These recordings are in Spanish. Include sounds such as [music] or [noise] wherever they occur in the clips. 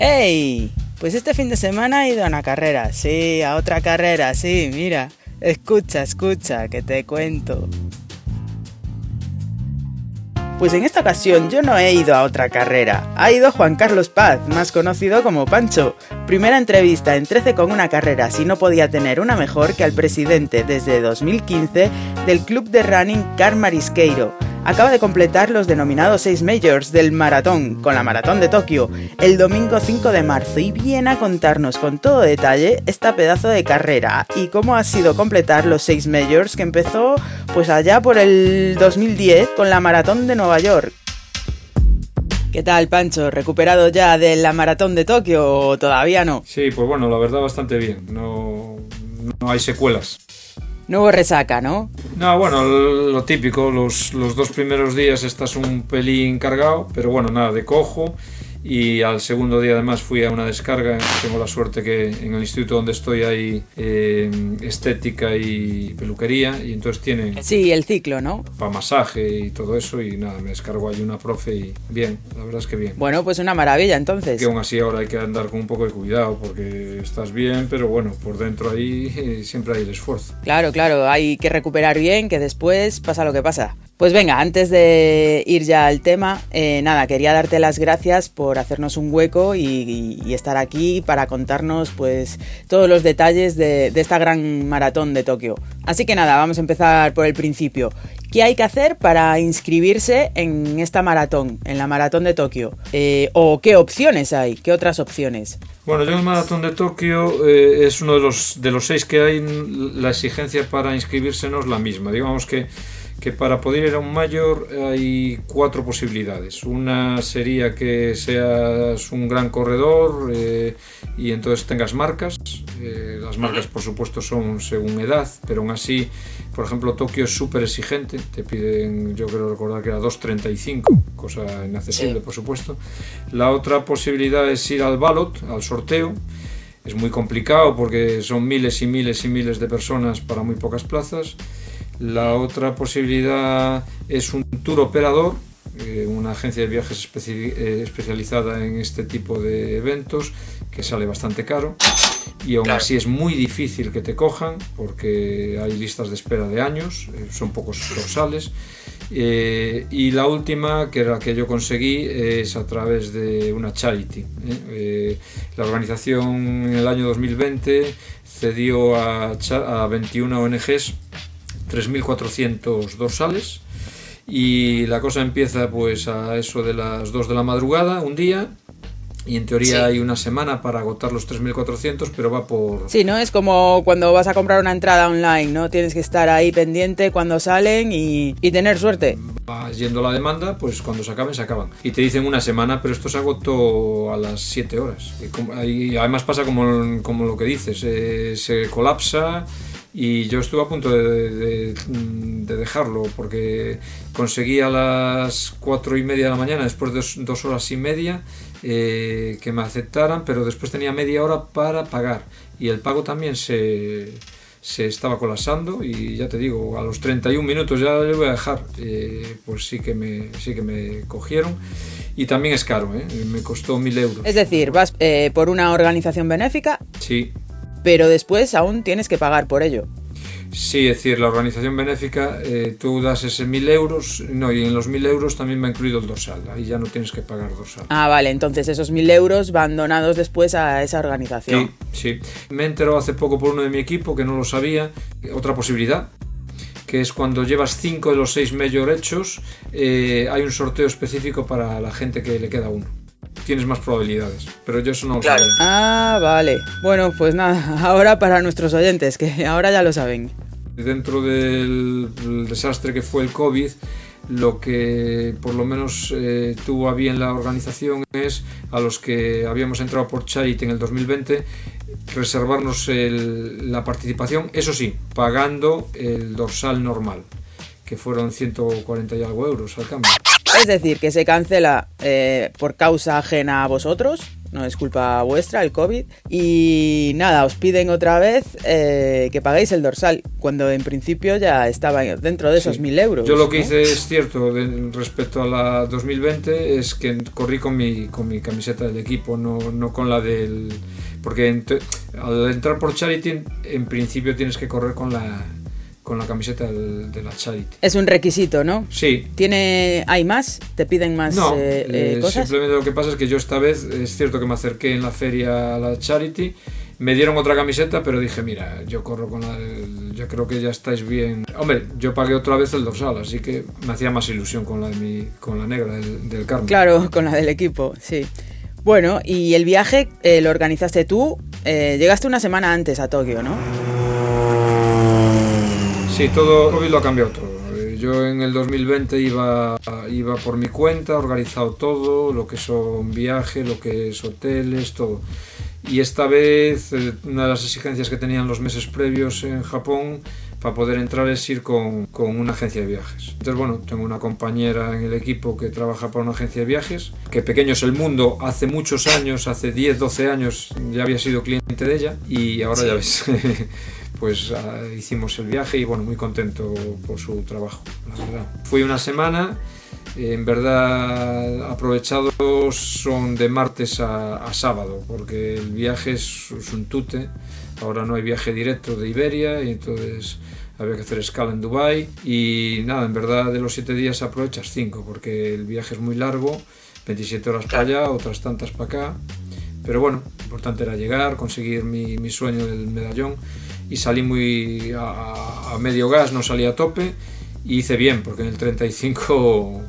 ¡Ey! Pues este fin de semana he ido a una carrera, sí, a otra carrera, sí, mira. Escucha, escucha, que te cuento. Pues en esta ocasión yo no he ido a otra carrera, ha ido Juan Carlos Paz, más conocido como Pancho. Primera entrevista en 13 con una carrera, si no podía tener una mejor que al presidente desde 2015 del club de running Car Marisqueiro acaba de completar los denominados 6 Majors del maratón, con la maratón de Tokio, el domingo 5 de marzo y viene a contarnos con todo detalle esta pedazo de carrera y cómo ha sido completar los 6 Majors que empezó pues allá por el 2010 con la maratón de Nueva York. ¿Qué tal, Pancho? ¿Recuperado ya de la maratón de Tokio o todavía no? Sí, pues bueno, la verdad bastante bien. No, no hay secuelas. No hubo resaca, ¿no? No, bueno, lo típico, los, los dos primeros días estás un pelín cargado, pero bueno, nada de cojo y al segundo día además fui a una descarga. Tengo la suerte que en el instituto donde estoy hay eh, estética y peluquería y entonces tienen... Sí, el ciclo, ¿no? Para masaje y todo eso y nada, me descargo ahí una profe y bien, la verdad es que bien. Bueno, pues una maravilla entonces. Que aún así ahora hay que andar con un poco de cuidado porque estás bien, pero bueno, por dentro ahí eh, [laughs] siempre hay el esfuerzo. Claro, claro, hay que recuperar bien, que después pasa lo que pasa. Pues venga, antes de ir ya al tema, eh, nada, quería darte las gracias por hacernos un hueco y, estar aquí para contarnos pues todos los detalles de, esta gran maratón de Tokio. Así que nada, vamos a empezar por el principio. ¿Qué hay que hacer para inscribirse en esta maratón, en la maratón de Tokio? Eh, ¿O qué opciones hay? ¿Qué otras opciones? Bueno, yo el maratón de Tokio eh, es uno de los, de los seis que hay. La exigencia para inscribirse no es la misma. Digamos que que para poder ir a un mayor hay cuatro posibilidades. Una sería que seas un gran corredor eh, y entonces tengas marcas. Eh, las marcas, por supuesto, son según edad, pero aún así, por ejemplo, Tokio es súper exigente. Te piden, yo creo recordar que era 2.35, cosa inaccesible, por supuesto. La otra posibilidad es ir al ballot, al sorteo. Es muy complicado porque son miles y miles y miles de personas para muy pocas plazas. La otra posibilidad es un tour operador, eh, una agencia de viajes eh, especializada en este tipo de eventos que sale bastante caro y aún así es muy difícil que te cojan porque hay listas de espera de años, eh, son pocos dorsales. y la última, que era la que yo conseguí, es a través de una charity. la organización en el año 2020 cedió a, a 21 ONGs 3.400 dorsales y la cosa empieza pues a eso de las 2 de la madrugada un día y en teoría hay una semana para agotar los 3.400, pero va por... Sí, ¿no? Es como cuando vas a comprar una entrada online, ¿no? Tienes que estar ahí pendiente cuando salen y, y tener suerte. Vas yendo la demanda, pues cuando se acaben, se acaban. Y te dicen una semana, pero esto se agotó a las 7 horas. Y, además pasa como, como lo que dices, eh, se colapsa y yo estuve a punto de, dejarlo porque conseguí a las cuatro y media de la mañana, después de dos, horas y media, eh, que me aceptaran, pero después tenía media hora para pagar y el pago también se, se estaba colapsando y ya te digo, a los 31 minutos ya le voy a dejar, eh, pues sí que, me, sí que me cogieron. Y también es caro, ¿eh? me costó mil euros. Es decir, vas por una organización benéfica. Sí, pero después aún tienes que pagar por ello. Sí, es decir, la organización benéfica, eh, tú das ese mil euros, no, y en los mil euros también va incluido el dorsal, ahí ya no tienes que pagar dorsal. Ah, vale, entonces esos mil euros van donados después a esa organización. Sí, sí. Me enteró hace poco por uno de mi equipo que no lo sabía, otra posibilidad, que es cuando llevas cinco de los seis mayor hechos, eh, hay un sorteo específico para la gente que le queda uno tienes más probabilidades. Pero yo eso no lo claro. Ah, vale. Bueno, pues nada, [laughs] ahora para nuestros oyentes, que ahora ya lo saben. Dentro del desastre que fue el COVID, lo que por lo menos eh, tuvo a bien la organización es a los que habíamos entrado por Charity en el 2020 reservarnos la participación, eso sí, pagando el dorsal normal, que fueron 140 y algo euros al cambio. Es decir, que se cancela eh, por causa ajena a vosotros no es culpa vuestra el COVID. Y nada, os piden otra vez eh, que paguéis el dorsal, cuando en principio ya estaba dentro de esos mil euros. Yo lo que hice es cierto respecto a la 2020 es que corrí con mi, con mi camiseta del equipo, no, no con la del... Porque al entrar por Charity en principio tienes que correr con la con la camiseta de la Charity. Es un requisito, ¿no? Sí. ¿Tiene, ¿Hay más? ¿Te piden más no, eh, eh, cosas? Simplemente lo que pasa es que yo esta vez, es cierto que me acerqué en la feria a la Charity, me dieron otra camiseta, pero dije, mira, yo corro con la... Yo creo que ya estáis bien. Hombre, yo pagué otra vez el dorsal, así que me hacía más ilusión con la, de mi, con la negra del, del Carmen. Claro, [laughs] con la del equipo, sí. Bueno, y el viaje eh, lo organizaste tú. llegaste una semana antes a Tokio, ¿no? Sí, todo COVID lo ha cambiado todo. Eh, yo en el 2020 iba, iba por mi cuenta, organizado todo, lo que son viajes, lo que es hoteles, todo. Y esta vez eh, una de las exigencias que tenían los meses previos en Japón para poder entrar es ir con, con, una agencia de viajes. Entonces, bueno, tengo una compañera en el equipo que trabaja para una agencia de viajes, que Pequeño es el Mundo, hace muchos años, hace 10, 12 años ya había sido cliente de ella y ahora ya ves, [laughs] pues ah, hicimos el viaje y bueno, muy contento por su trabajo, la verdad. Fui una semana, en verdad aprovechados son de martes a, sábado, porque el viaje es, un tute, ahora no hay viaje directo de Iberia y entonces había que hacer escala en Dubai y nada, en verdad de los siete días aprovechas cinco, porque el viaje es muy largo, 27 horas para allá, otras tantas para acá, pero bueno, lo importante era llegar, conseguir mi, mi sueño del medallón y salí muy a, medio gas, no salí a tope y hice bien, porque en el 35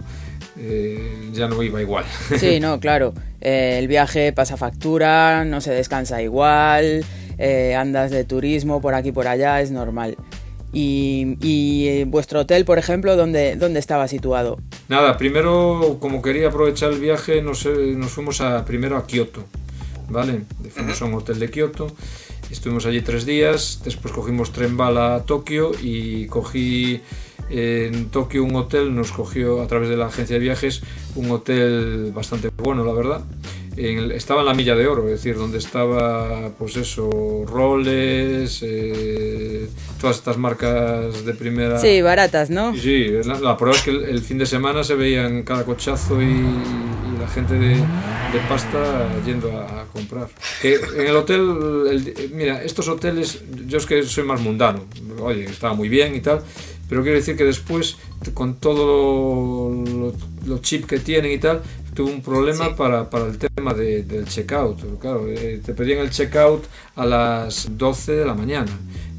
eh, ya no iba igual. Sí, [laughs] no, claro. Eh, el viaje pasa factura, no se descansa igual, eh, andas de turismo por aquí por allá, es normal. Y, vuestro hotel, por ejemplo, ¿dónde, ¿dónde estaba situado? Nada, primero, como quería aprovechar el viaje, nos, nos fuimos a, primero a Kioto, ¿vale? Fuimos a un hotel de Kioto Estuvimos allí tres días, después cogimos tren bala a Tokio y cogí en Tokio un hotel, nos cogió a través de la agencia de viajes un hotel bastante bueno, la verdad. estaba en la milla de oro, es decir, donde estaba, pues eso, Rolex, eh, todas estas marcas de primera. Sí, baratas, ¿no? Sí, la, prueba es que el, fin de semana se veían cada cochazo y, la gente de, de pasta yendo a, comprar. Que en el hotel, mira, estos hoteles, yo es que soy más mundano, oye, estaba muy bien y tal, pero quiero decir que después, con todo lo, lo, chip que tienen y tal, tuve un problema para, para, el tema de, del checkout. Claro, eh, te pedían el checkout a las 12 de la mañana.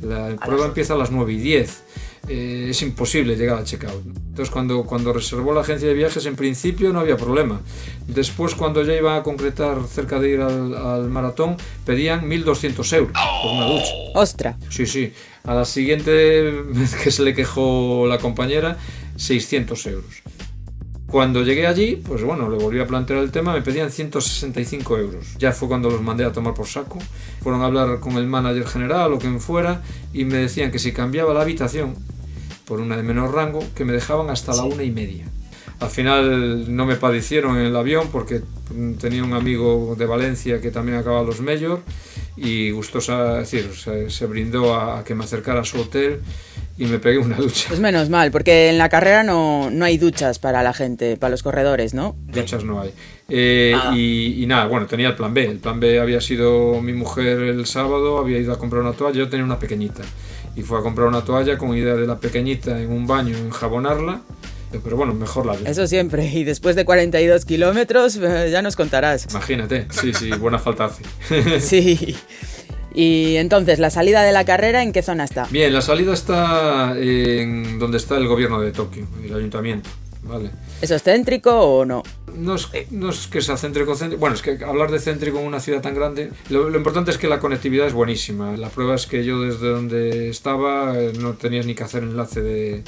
La prueba empieza a las 9 y 10 eh, es imposible llegar al checkout. Entonces cuando, cuando reservó la agencia de viajes en principio no había problema. Después cuando ya iba a concretar cerca de ir al, maratón pedían 1.200 euros por una ducha. ¡Ostra! Sí, sí. A la siguiente vez que se le quejó la compañera, 600 euros. Cuando llegué allí, pues bueno, le volví a plantear el tema, me pedían 165 euros. Ya fue cuando los mandé a tomar por saco. Fueron a hablar con el manager general o quien fuera y me decían que si cambiaba la habitación por una de menor rango, que me dejaban hasta la una y media. Al final no me padecieron en el avión porque tenía un amigo de Valencia que también acababa los Mayor y gustosa, decir, se, brindó a, que me acercara a su hotel y me pegué una ducha. Pues menos mal, porque en la carrera no, no hay duchas para la gente, para los corredores, ¿no? Duchas no hay. Eh, ah. y, y, nada, bueno, tenía el plan B. El plan B había sido mi mujer el sábado, había ido a comprar una toalla, yo tenía una pequeñita y fue a comprar una toalla con idea de la pequeñita en un baño, enjabonarla. Pero bueno, mejor la Eso siempre. Y después de 42 kilómetros, eh, ya nos contarás. Imagínate. Sí, sí, buena falta hace. [laughs] sí. [laughs] Y entonces, ¿la salida de la carrera en qué zona está? Bien, la salida está en donde está el gobierno de Tokio, el ayuntamiento. Vale. ¿Eso es céntrico o no? No es, no es que sea céntrico, céntrico. Bueno, es que hablar de céntrico en una ciudad tan grande. Lo, importante es que la conectividad es buenísima. La prueba es que yo desde donde estaba eh, no tenía ni que hacer enlace de,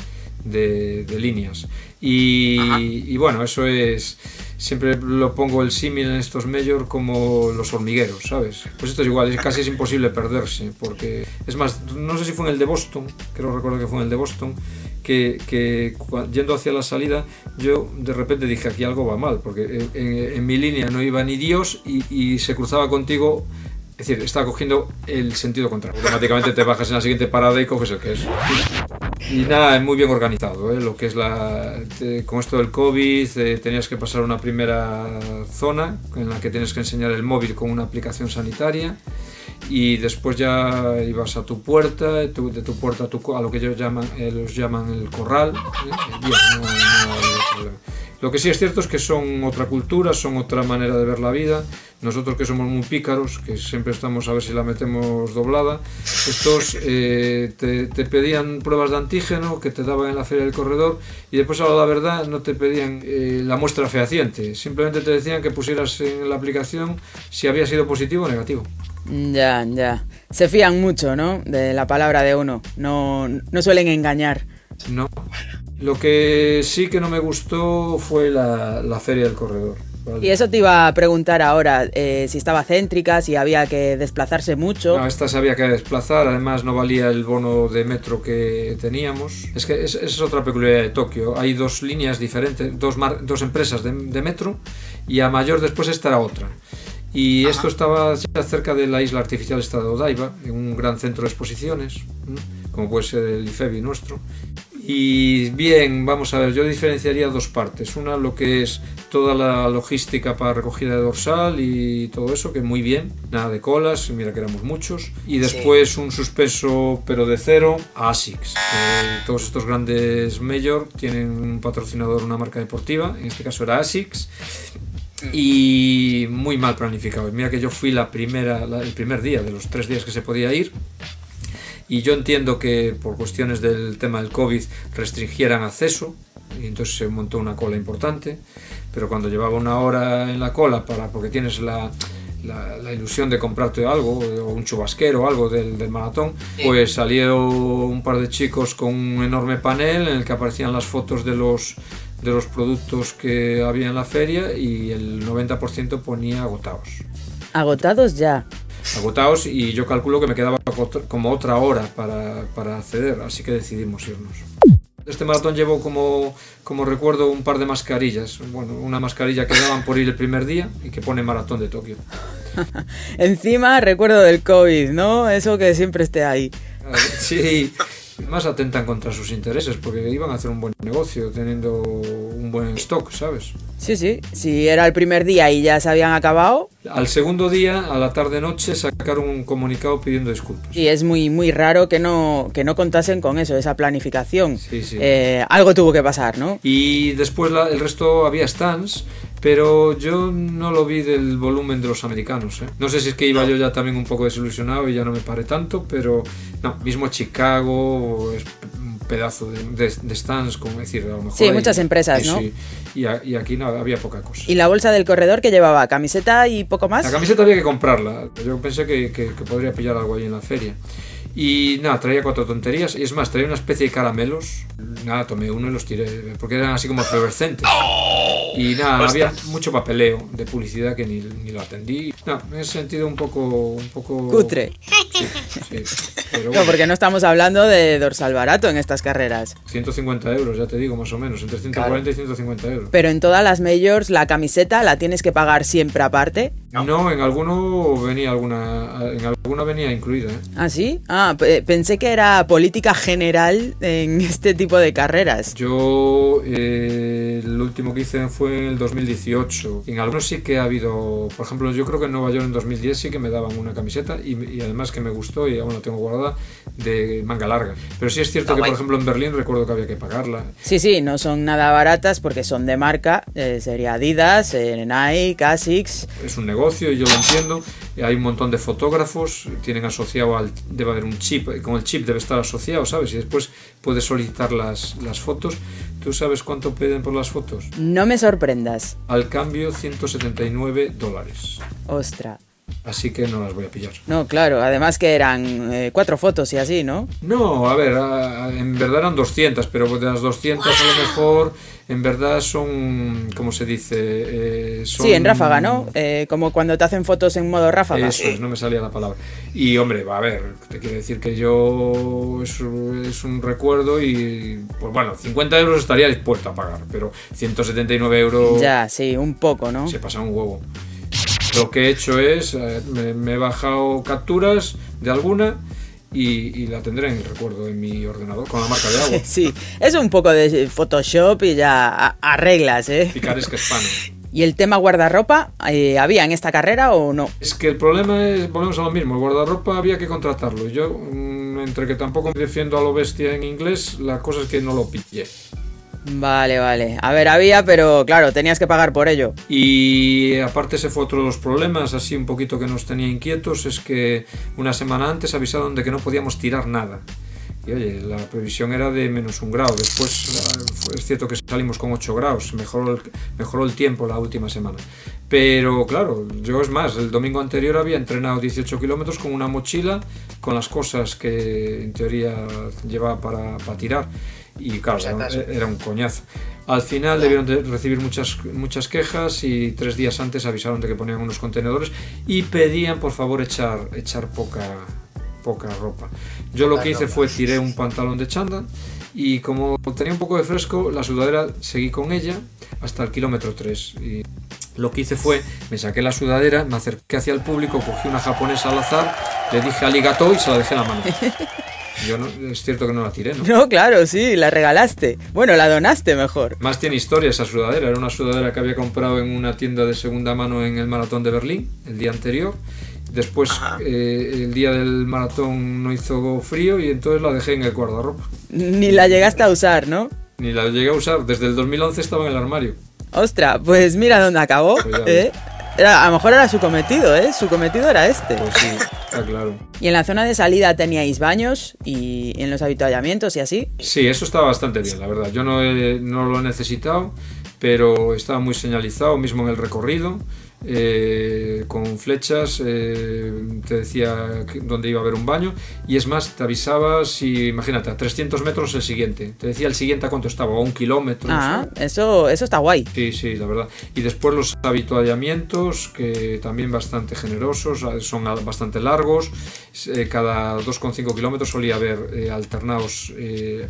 de, líneas. Y, y, bueno, eso es. Siempre lo pongo el símil en estos mayor como los hormigueros, ¿sabes? Pues esto es igual, es, casi es imposible perderse. Porque es más, no sé si fue en el de Boston, creo recuerdo que fue en el de Boston, que, que yendo hacia la salida yo de repente dije aquí algo va mal, porque en, mi línea no iba ni Dios y, y se cruzaba contigo es decir, estaba cogiendo el sentido contrario. Automáticamente te bajas en la siguiente parada y coges el que es. Y nada, es muy bien organizado. ¿eh? Lo que es la. con esto del COVID, eh, tenías que pasar una primera zona en la que tienes que enseñar el móvil con una aplicación sanitaria. Y después ya ibas a tu puerta, de tu, puerta a, tu, a, lo que ellos llaman, eh, llaman el corral. Bien, lo que sí es cierto es que son otra cultura, son otra manera de ver la vida. Nosotros que somos muy pícaros, que siempre estamos a ver si la metemos doblada, estos eh, te, pedían pruebas de antígeno que te daban en la feria del corredor y después a la verdad no te pedían eh, la muestra fehaciente, simplemente te decían que pusieras en la aplicación si había sido positivo o negativo. Ya, ya. Se fían mucho, ¿no? De la palabra de uno. No, no suelen engañar. No. Lo que sí que no me gustó fue la, feria del corredor. Y eso te iba a preguntar ahora, eh, si estaba céntrica, si había que desplazarse mucho. No, esta se había que desplazar, además no valía el bono de metro que teníamos. Es que esa es, otra peculiaridad de Tokio. Hay dos líneas diferentes, dos, dos empresas de, metro y a mayor después estará otra. Y esto estaba cerca de la isla artificial Estado de Odaiba, en un gran centro de exposiciones, como puede ser el IFEBI nuestro. Y bien, vamos a ver, yo diferenciaría dos partes. Una, lo que es toda la logística para recogida de dorsal y todo eso, que muy bien, nada de colas, mira que éramos muchos. Y después un suspenso, pero de cero, a ASICS. todos estos grandes major tienen un patrocinador, una marca deportiva, en este caso era ASICS y muy mal planificado. Mira que yo fui la primera, el primer día de los tres días que se podía ir y yo entiendo que por cuestiones del tema del COVID restringieran acceso y entonces se montó una cola importante, pero cuando llevaba una hora en la cola para porque tienes la, la, ilusión de comprarte algo, o un chubasquero o algo del, del, maratón, pues salieron un par de chicos con un enorme panel en el que aparecían las fotos de los, de los productos que había en la feria y el 90% ponía agotados. Agotados ya agotados y yo calculo que me quedaba como otra hora para, para acceder, así que decidimos irnos. Este maratón llevo como, como recuerdo un par de mascarillas. Bueno, una mascarilla que daban por ir el primer día y que pone maratón de Tokio. [laughs] Encima recuerdo del COVID, ¿no? Eso que siempre esté ahí. Sí, más atentan contra sus intereses porque iban a hacer un buen negocio teniendo un buen stock, ¿sabes? Sí, sí, si era el primer día y ya se habían acabado. Al segundo día, a la tarde-noche, sacaron un comunicado pidiendo disculpas. Y es muy, muy raro que no, que no contasen con eso, esa planificación. Sí, sí. Eh, algo tuvo que pasar, ¿no? Y después el resto había stands pero yo no lo vi del volumen de los americanos. ¿eh? No sé si es que iba yo ya también un poco desilusionado y ya no me paré tanto, pero no, mismo Chicago es un pedazo de, stands, como decir, a lo mejor. Sí, muchas empresas, ¿no? Sí, y, aquí no, había poca cosa. ¿Y la bolsa del corredor que llevaba? ¿Camiseta y poco más? La camiseta había que comprarla. Yo pensé que, que podría pillar algo ahí en la feria. Y nada, traía cuatro tonterías. Y es más, traía una especie de caramelos. Nada, tomé uno y los tiré. Porque eran así como fluorescentes. Y nada, había mucho papeleo de publicidad que ni, ni lo atendí. No, me he sentido un poco. Un poco... Cutre. Sí, No, porque no estamos hablando de dorsal barato en estas carreras. 150 euros, ya te digo, más o menos. Entre 140 y 150 euros. Pero en todas las majors, la camiseta la tienes que pagar siempre aparte. No, en alguno venía alguna. En alguna venía incluida. ¿eh? ¿Ah, sí? Ah, pensé que era política general en [laughs] este tipo de carreras. Yo. Eh, el último que hice fue en el 2018. En algunos sí que ha habido, por ejemplo, yo creo que en Nueva York en 2010 sí que me daban una camiseta y, además que me gustó y aún la tengo guardada de manga larga. Pero sí es cierto que, por ejemplo, en Berlín recuerdo que había que pagarla. Sí, sí, no son nada baratas porque son de marca. Eh, sería Adidas, eh, Nike, Asics. Es un negocio y yo lo entiendo. Hay un montón de fotógrafos, tienen asociado al. debe haber un chip, con el chip debe estar asociado, ¿sabes? Y después puedes solicitar las, las fotos. ¿Tú sabes cuánto piden por las fotos? No me sorprendas. Al cambio, 179 dólares. Ostra. Así que no las voy a pillar. No, claro, además que eran eh, cuatro fotos y así, ¿no? No, a ver, en verdad eran 200, pero de las 200 a lo mejor en verdad son, ¿cómo se dice? Eh, sí, en ráfaga, ¿no? Eh, como cuando te hacen fotos en modo ráfaga. Eso es, no me salía la palabra. Y hombre, va a ver, te quiero decir que yo es, es un recuerdo y, pues bueno, 50 euros estaría dispuesto a pagar, pero 179 euros... Ya, sí, un poco, ¿no? Se pasa un huevo. Lo que he hecho es, eh, me, he bajado capturas de alguna y, la tendré en el recuerdo en mi ordenador con la marca de agua. [laughs] Sí, es un poco de Photoshop y ya arreglas, ¿eh? Picaresca hispano. [laughs] ¿Y el tema guardarropa eh, había en esta carrera o no? Es que el problema es, volvemos a lo mismo, el guardarropa había que contratarlo. Yo, mm, entre que tampoco me defiendo a lo bestia en inglés, la cosa es que no lo pillé. Vale, vale. A ver, había, pero claro, tenías que pagar por ello. Y aparte ese fue otro de los problemas, así un poquito que nos tenía inquietos, es que una semana antes avisaron de que no podíamos tirar nada. Y oye, la previsión era de menos un grado. Después eh, es cierto que salimos con 8 grados, mejoró el, mejoró el tiempo la última semana. Pero claro, yo es más, el domingo anterior había entrenado 18 kilómetros con una mochila, con las cosas que en teoría llevaba para, para tirar y claro, era, un coñazo. Al final debieron de recibir muchas, muchas quejas y tres días antes avisaron de que ponían unos contenedores y pedían por favor echar, echar poca, poca ropa. Yo lo que hice fue tiré un pantalón de chándal y como tenía un poco de fresco, la sudadera seguí con ella hasta el kilómetro 3. Y lo que hice fue, me saqué la sudadera, me acerqué hacia el público, cogí una japonesa al azar, le dije aligato y se la dejé en la mano. [laughs] Yo no, es cierto que no la tiré, ¿no? No, claro, sí, la regalaste. Bueno, la donaste mejor. Más tiene historia esa sudadera. Era una sudadera que había comprado en una tienda de segunda mano en el maratón de Berlín el día anterior. Después, eh, el día del maratón no hizo frío y entonces la dejé en el guardarropa. Ni la llegaste a usar, ¿no? Ni la llegué a usar. Desde el 2011 estaba en el armario. Ostra, pues mira dónde acabó. Pues ¿eh? a lo mejor era su cometido, ¿eh? Su cometido era este. Pues sí, [laughs] está claro. ¿Y en la zona de salida teníais baños y en los habituallamientos y así? Sí, eso estaba bastante bien, la verdad. Yo no, no lo he necesitado, pero estaba muy señalizado, mismo en el recorrido. Eh, con flechas, eh, te decía dónde iba a haber un baño y es más, te avisaba si, imagínate, a 300 metros el siguiente, te decía el siguiente a cuánto estaba, a un kilómetro. Ah, eso, eso está guay. Sí, sí, la verdad. Y después los habituallamientos, que también bastante generosos, son bastante largos, eh, cada 2,5 kilómetros solía haber alternados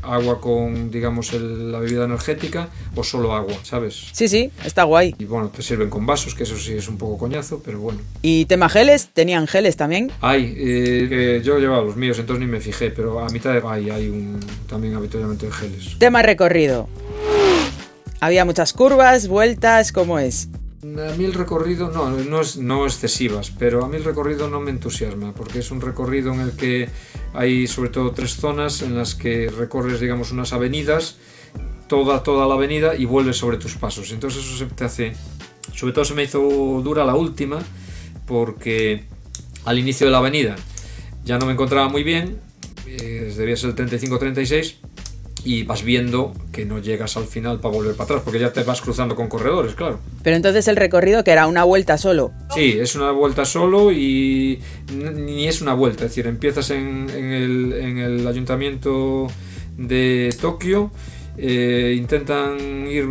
agua con, digamos, la bebida energética o solo agua, ¿sabes? Sí, sí, está guay. Y bueno, te sirven con vasos, que eso sí es un poco coñazo, pero bueno. ¿Y tema geles? ¿Tenían geles también? Hay, eh, yo llevaba los míos, entonces ni me fijé, pero a mitad de hay, hay un también habitualmente geles. Tema recorrido. Había muchas curvas, vueltas, ¿cómo es? A mí el recorrido, no, no, es, no excesivas, pero a mí el recorrido no me entusiasma, porque es un recorrido en el que hay sobre todo tres zonas en las que recorres, digamos, unas avenidas, toda, toda la avenida y vuelves sobre tus pasos. Entonces eso te hace sobre todo se me hizo dura la última porque al inicio de la avenida ya no me encontraba muy bien, eh, debía ser el 35-36 y vas viendo que no llegas al final para volver para atrás, porque ya te vas cruzando con corredores, claro. Pero entonces el recorrido que era una vuelta solo. Sí, es una vuelta solo y ni es una vuelta, es decir, empiezas en, el, en el ayuntamiento de Tokio eh, intentan ir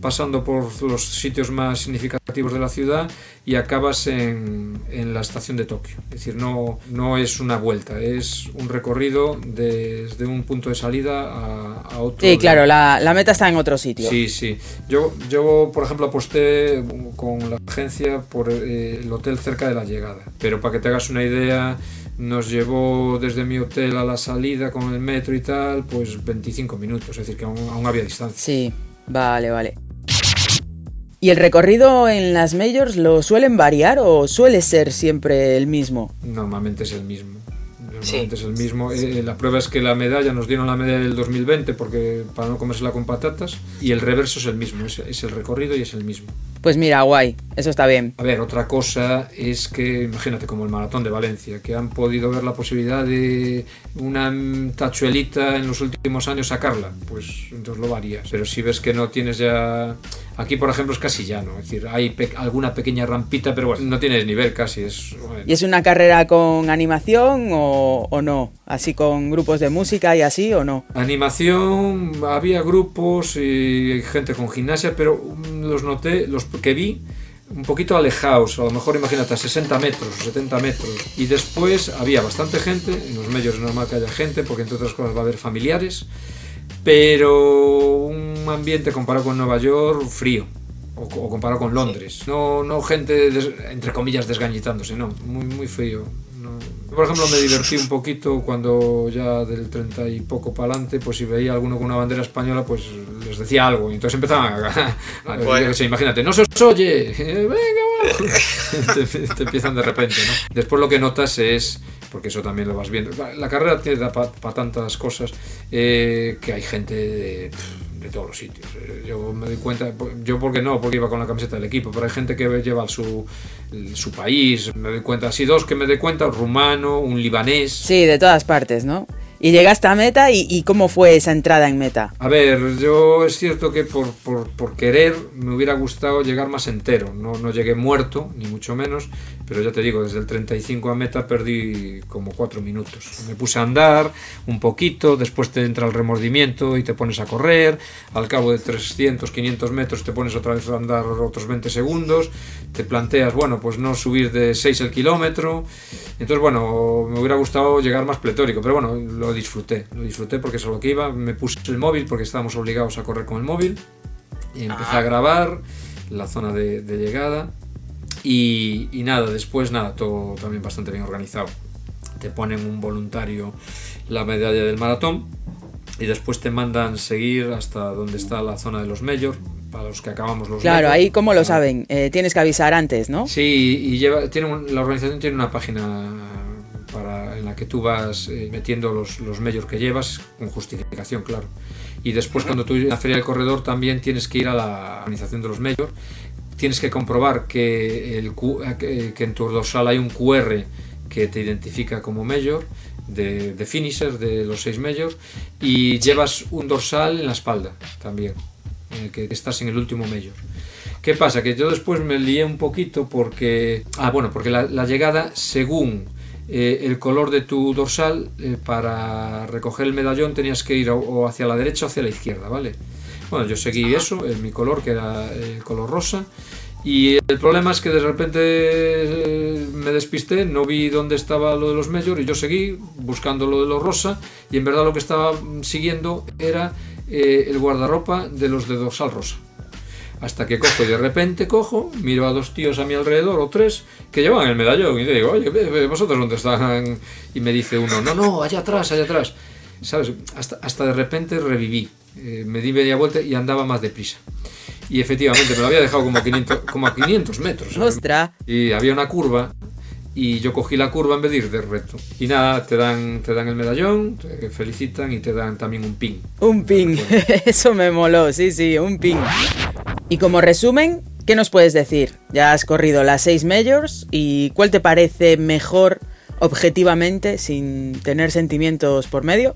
pasando por los sitios más significativos de la ciudad y acabas en, en, la estación de Tokio. Es decir, no, no es una vuelta, es un recorrido desde un punto de salida a, a otro. Sí, claro, la, la, meta está en otro sitio. Sí, sí. Yo, yo, por ejemplo, aposté con la agencia por eh, el hotel cerca de la llegada. Pero para que te hagas una idea, nos llevó desde mi hotel a la salida con el metro y tal, pues 25 minutos, es decir, que aún, aún había distancia. Sí, vale, vale. ¿Y el recorrido en las majors lo suelen variar o suele ser siempre el mismo? Normalmente es el mismo. Es el mismo. Eh, la prueba es que la medalla nos dieron la medalla del 2020 porque para no comérsela con patatas y el reverso es el mismo, es, es el recorrido y es el mismo. Pues mira, guay, eso está bien. A ver, otra cosa es que, imagínate, como el maratón de Valencia, que han podido ver la posibilidad de una tachuelita en los últimos años sacarla, pues entonces lo varías. Pero si ves que no tienes ya Aquí, por ejemplo, es casi llano, es decir, hay alguna pequeña rampita, pero bueno, no tienes nivel casi. Es, ¿Y es una carrera con animación o, o, no? ¿Así con grupos de música y así o no? Animación, había grupos y gente con gimnasia, pero los noté, los que vi, un poquito alejados, a lo mejor imagínate a 60 metros o 70 metros. Y después había bastante gente, en los medios es normal que haya gente, porque entre otras cosas va a haber familiares pero un ambiente comparado con Nueva York frío o, comparado con Londres. No, no gente, entre comillas, desgañitándose, no, muy, muy frío. Por ejemplo, me divertí un poquito cuando ya del 30 y poco para adelante, pues si veía alguno con una bandera española, pues les decía algo. Y entonces empezaban a... [laughs] a imagínate, no se os oye, [laughs] venga, [laughs] te, te, empiezan de repente, ¿no? Después lo que notas es porque eso también lo vas viendo. La, carrera tiene para tantas cosas eh, que hay gente de, todos los sitios. Eh, yo me doy cuenta, yo porque no, porque iba con la camiseta del equipo, pero hay gente que lleva su, su país, me doy cuenta, así dos que me doy cuenta, un rumano, un libanés. Sí, de todas partes, ¿no? Y llegaste a meta y, cómo fue esa entrada en meta. A ver, yo es cierto que por, por, por querer me hubiera gustado llegar más entero. No, no, llegué muerto, ni mucho menos, pero ya te digo, desde el 35 a meta perdí como 4 minutos. Me puse a andar un poquito, después te entra el remordimiento y te pones a correr. Al cabo de 300, 500 metros te pones otra vez a andar otros 20 segundos. Te planteas, bueno, pues no subir de 6 el kilómetro. Entonces, bueno, me hubiera gustado llegar más pletórico, pero bueno, lo disfruté, lo disfruté porque es lo que iba, me puse el móvil porque estábamos obligados a correr con el móvil y empecé a ah. grabar la zona de, llegada y, nada, después nada, todo también bastante bien organizado. Te ponen un voluntario la medalla del maratón y después te mandan seguir hasta donde está la zona de los mayor para los que acabamos los Claro, ahí como lo saben, eh, tienes que avisar antes, ¿no? Sí, y lleva, tiene la organización tiene una página en la que tú vas eh, metiendo los, los medios que llevas, con justificación, claro. Y después cuando tú en la feria del corredor también tienes que ir a la organización de los medios, tienes que comprobar que, el, que en tu dorsal hay un QR que te identifica como mayor, de, de finisher de los seis medios, y llevas un dorsal en la espalda también, en el que estás en el último mayor. ¿Qué pasa? Que yo después me lié un poquito porque... Ah, bueno, porque la, la llegada, según eh, el color de tu dorsal, eh, para recoger el medallón tenías que ir o, hacia la derecha o hacia la izquierda, ¿vale? Bueno, yo seguí eso, en mi color, que era el color rosa, y el problema es que de repente eh, me despisté, no vi dónde estaba lo de los majors y yo seguí buscando lo de los rosa y en verdad lo que estaba siguiendo era el guardarropa de los de dorsal rosa hasta que cojo y de repente cojo, miro a dos tíos a mi alrededor o tres que llevan el medallón y le digo, oye, vosotros dónde están? Y me dice uno, no, no, allá atrás, allá atrás. ¿Sabes? Hasta, hasta de repente reviví, eh, me di media vuelta y andaba más deprisa. Y efectivamente me lo había dejado como a 500, como a 500 metros. ¡Ostras! Y había una curva y yo cogí la curva en vez de ir de recto. Y nada, te dan, te dan el medallón, te felicitan y te dan también un pin. Un pin, [laughs] eso me moló, sí, sí, un pin. Y como resumen, ¿qué nos puedes decir? Ya has corrido las seis majors y ¿cuál te parece mejor objetivamente, sin tener sentimientos por medio?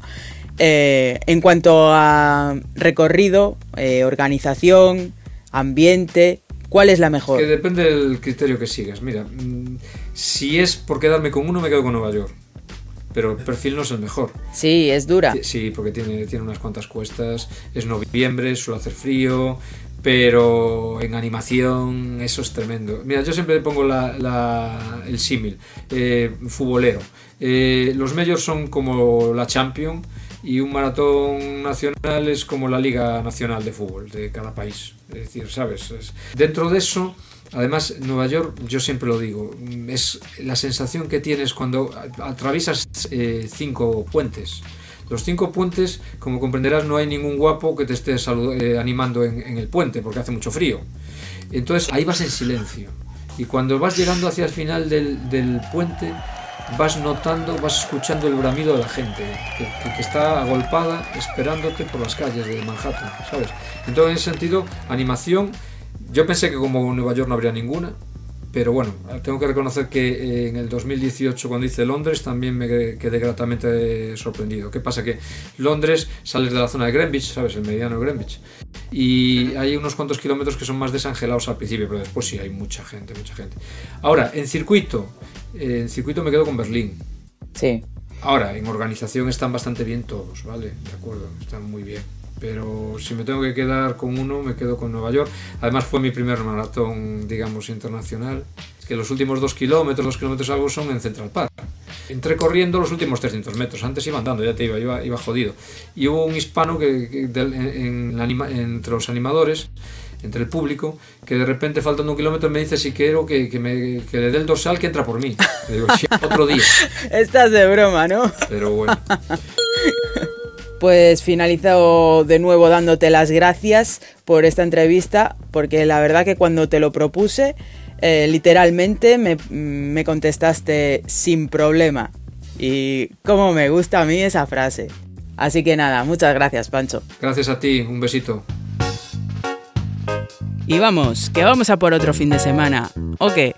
Eh, en cuanto a recorrido, eh, organización, ambiente, ¿cuál es la mejor? Que depende del criterio que sigas. Mira, mm, si es por quedarme con uno, me quedo con Nueva York pero el perfil no es el mejor. Sí, es dura. Sí, porque tiene, tiene unas cuantas cuestas, es noviembre, suele hacer frío, pero en animación eso es tremendo. Mira, yo siempre pongo la, el símil, eh, futbolero. Eh, los medios son como la Champion y un maratón nacional es como la Liga Nacional de Fútbol de cada país. Es decir, ¿sabes? dentro de eso, además, Nueva York, yo siempre lo digo, es la sensación que tienes cuando atraviesas eh, cinco puentes. Los cinco puentes, como comprenderás, no hay ningún guapo que te esté eh, animando en, el puente porque hace mucho frío. Entonces ahí vas en silencio. Y cuando vas llegando hacia el final del, puente, vas notando, vas escuchando el bramido de la gente que, está agolpada esperándote por las calles de Manhattan, ¿sabes? Entonces, en ese sentido, animación, yo pensé que como Nueva York no habría ninguna, pero bueno, tengo que reconocer que eh, en el 2018 cuando hice Londres también me quedé gratamente sorprendido. ¿Qué pasa? Que Londres sales de la zona de Greenwich, ¿sabes? El mediano de Greenwich. y hay unos cuantos kilómetros que son más desangelados al principio, pero después sí hay mucha gente, mucha gente. Ahora, en circuito, en circuito me quedo con Berlín. Sí. Ahora, en organización están bastante bien todos, ¿vale? De acuerdo, están muy bien. Pero si me tengo que quedar con uno, me quedo con Nueva York. Además fue mi primer maratón, digamos, internacional. Es que los últimos dos kilómetros, dos kilómetros algo son en Central Park. Entré corriendo los últimos 300 metros, antes iba andando, ya te iba, iba, iba jodido. Y hubo un hispano que, entre los animadores, entre el público, que de repente faltando un kilómetro me dice si quiero que, que, me, que le dé el dorsal que entra por mí. Le digo, sí, otro día. [laughs] Estás de broma, ¿no? Pero bueno. [laughs] Pues finalizo de nuevo dándote las gracias por esta entrevista, porque la verdad que cuando te lo propuse eh, literalmente me, contestaste sin problema. Y cómo me gusta a mí esa frase. Así que nada, muchas gracias, Pancho. Gracias a ti, un besito. Y vamos, que vamos a por otro fin de semana. ¿O qué?